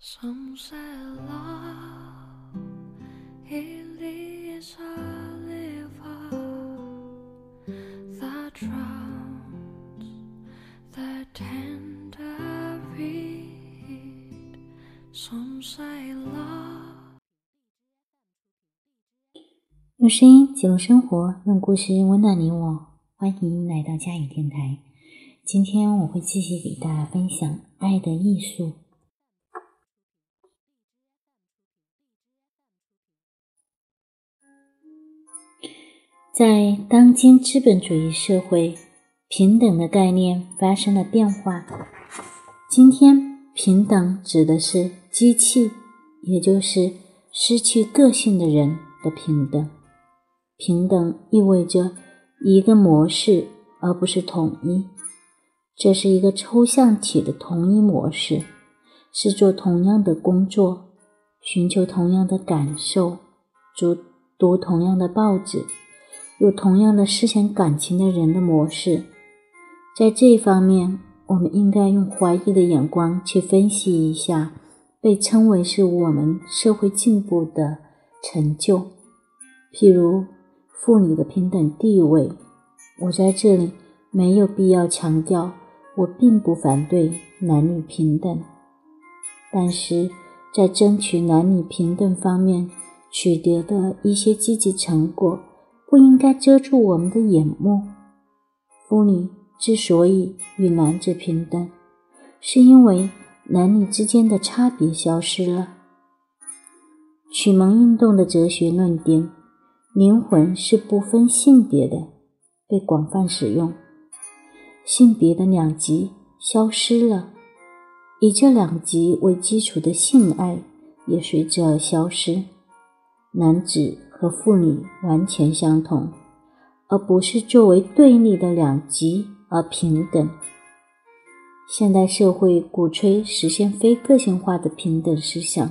Some say love it is a river that drowns the tender reed. Some say love. 用声音记录生活，用故事温暖你我。欢迎来到佳语电台。今天我会继续给大家分享《爱的艺术》。在当今资本主义社会，平等的概念发生了变化。今天，平等指的是机器，也就是失去个性的人的平等。平等意味着一个模式，而不是统一。这是一个抽象体的同一模式，是做同样的工作，寻求同样的感受，读读同样的报纸。有同样的思想感情的人的模式，在这一方面，我们应该用怀疑的眼光去分析一下被称为是我们社会进步的成就，譬如妇女的平等地位。我在这里没有必要强调，我并不反对男女平等，但是在争取男女平等方面取得的一些积极成果。不应该遮住我们的眼目。妇女之所以与男子平等，是因为男女之间的差别消失了。启蒙运动的哲学论点“灵魂是不分性别的”被广泛使用，性别的两极消失了，以这两极为基础的性爱也随之而消失。男子。和妇女完全相同，而不是作为对立的两极而平等。现代社会鼓吹实现非个性化的平等思想，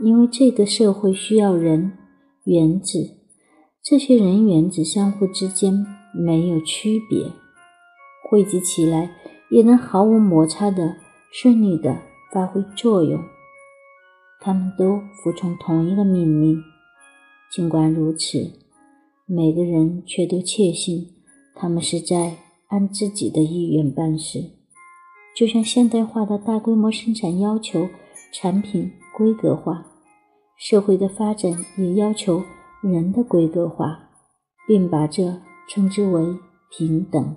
因为这个社会需要人原子，这些人原子相互之间没有区别，汇集起来也能毫无摩擦的顺利的发挥作用。他们都服从同一个命令。尽管如此，每个人却都确信他们是在按自己的意愿办事。就像现代化的大规模生产要求产品规格化，社会的发展也要求人的规格化，并把这称之为平等。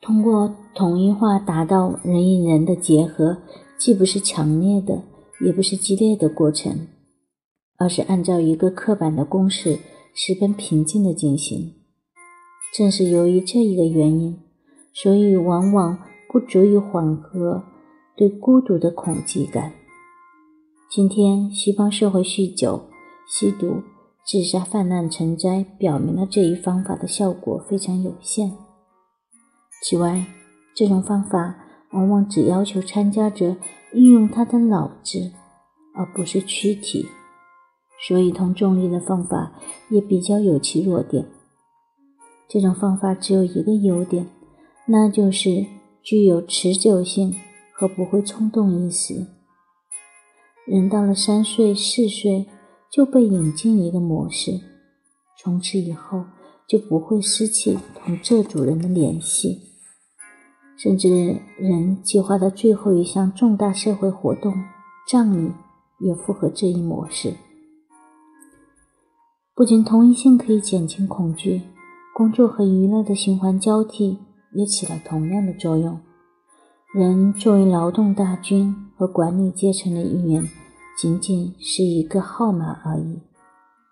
通过统一化达到人与人的结合，既不是强烈的，也不是激烈的过程。而是按照一个刻板的公式，十分平静的进行。正是由于这一个原因，所以往往不足以缓和对孤独的恐惧感。今天，西方社会酗酒、吸毒、自杀泛滥成灾，表明了这一方法的效果非常有限。此外，这种方法往往只要求参加者运用他的脑子，而不是躯体。所以，同重力的方法也比较有其弱点。这种方法只有一个优点，那就是具有持久性和不会冲动一时。人到了三岁、四岁就被引进一个模式，从此以后就不会失去同这组人的联系，甚至人计划的最后一项重大社会活动——葬礼，也符合这一模式。不仅同一性可以减轻恐惧，工作和娱乐的循环交替也起了同样的作用。人作为劳动大军和管理阶层的一员，仅仅是一个号码而已。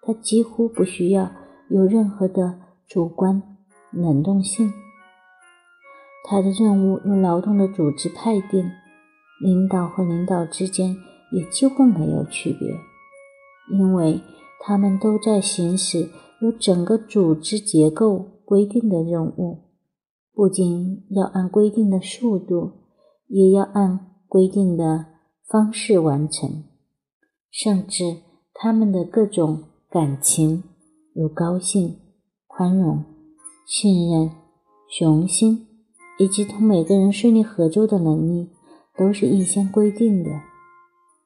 他几乎不需要有任何的主观能动性。他的任务由劳动的组织派定，领导和领导之间也几乎没有区别，因为。他们都在行使由整个组织结构规定的任务，不仅要按规定的速度，也要按规定的方式完成。甚至他们的各种感情，如高兴、宽容、信任、雄心，以及同每个人顺利合作的能力，都是预先规定的。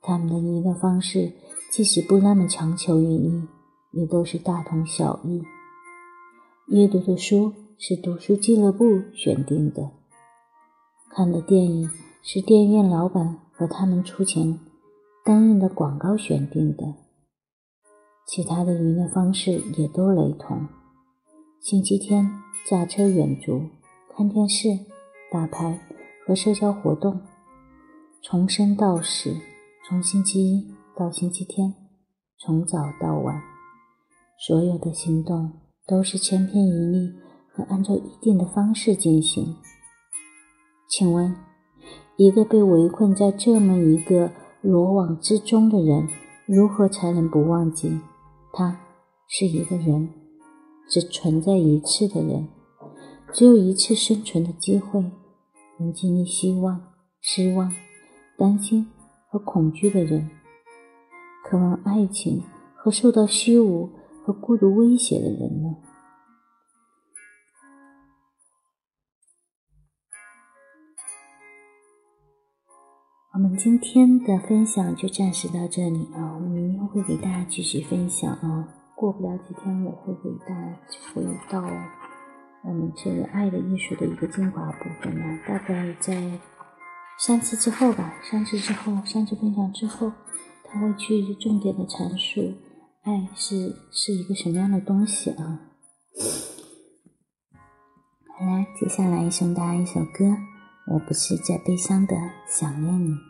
他们的娱乐方式，即使不那么强求于意，也都是大同小异。阅读的书是读书俱乐部选定的，看的电影是电影院老板和他们出钱担任的广告选定的。其他的娱乐方式也都雷同。星期天驾车远足、看电视、打牌和社交活动，从生到死，从星期一到星期天，从早到晚，所有的行动都是千篇一律和按照一定的方式进行。请问，一个被围困在这么一个罗网之中的人，如何才能不忘记？他是一个人，只存在一次的人，只有一次生存的机会，能经历希望、失望、担心和恐惧的人，渴望爱情和受到虚无和孤独威胁的人呢？我们今天的分享就暂时到这里啊，我明天会给大家继续分享啊。过不了几天，我会给大家回到我们这个爱的艺术的一个精华部分呢。大概在三次之后吧，三次之后，三次分享之后，他会去重点的阐述爱是是一个什么样的东西啊。好啦，接下来送大家一首歌。我不是在悲伤的想念你。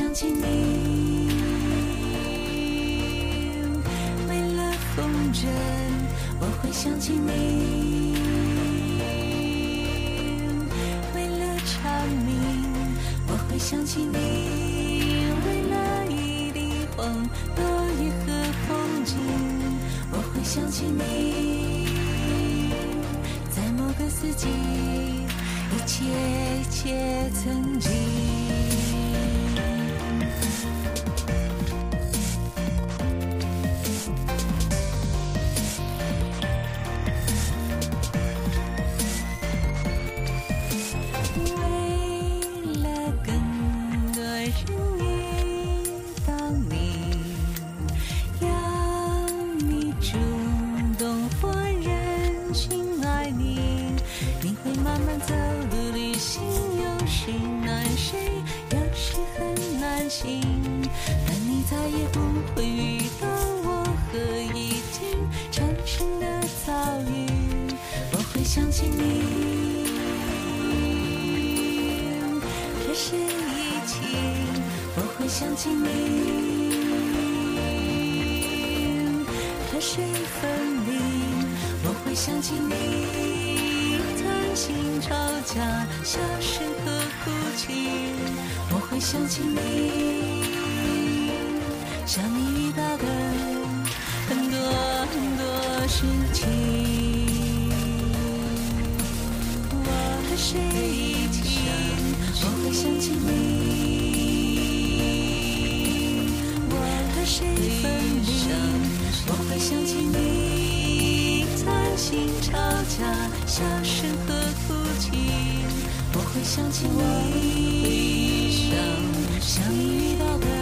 想起你，为了风筝，我会想起你；为了蝉鸣，我会想起你；为了一地黄落叶和风景，我会想起你。在某个四季，一切一切曾经。你会慢慢走路旅行，有时难，时有时很难行。但你再也不会遇到我和已经产生的遭遇。我会想起你，这是疫情。我会想起你，这是分。会想起你，谈心吵架，笑声和哭泣，我会想起你，想你遇到的很多很多事情。我和谁，吵架，笑声和哭泣，我会想起你。想你遇到的。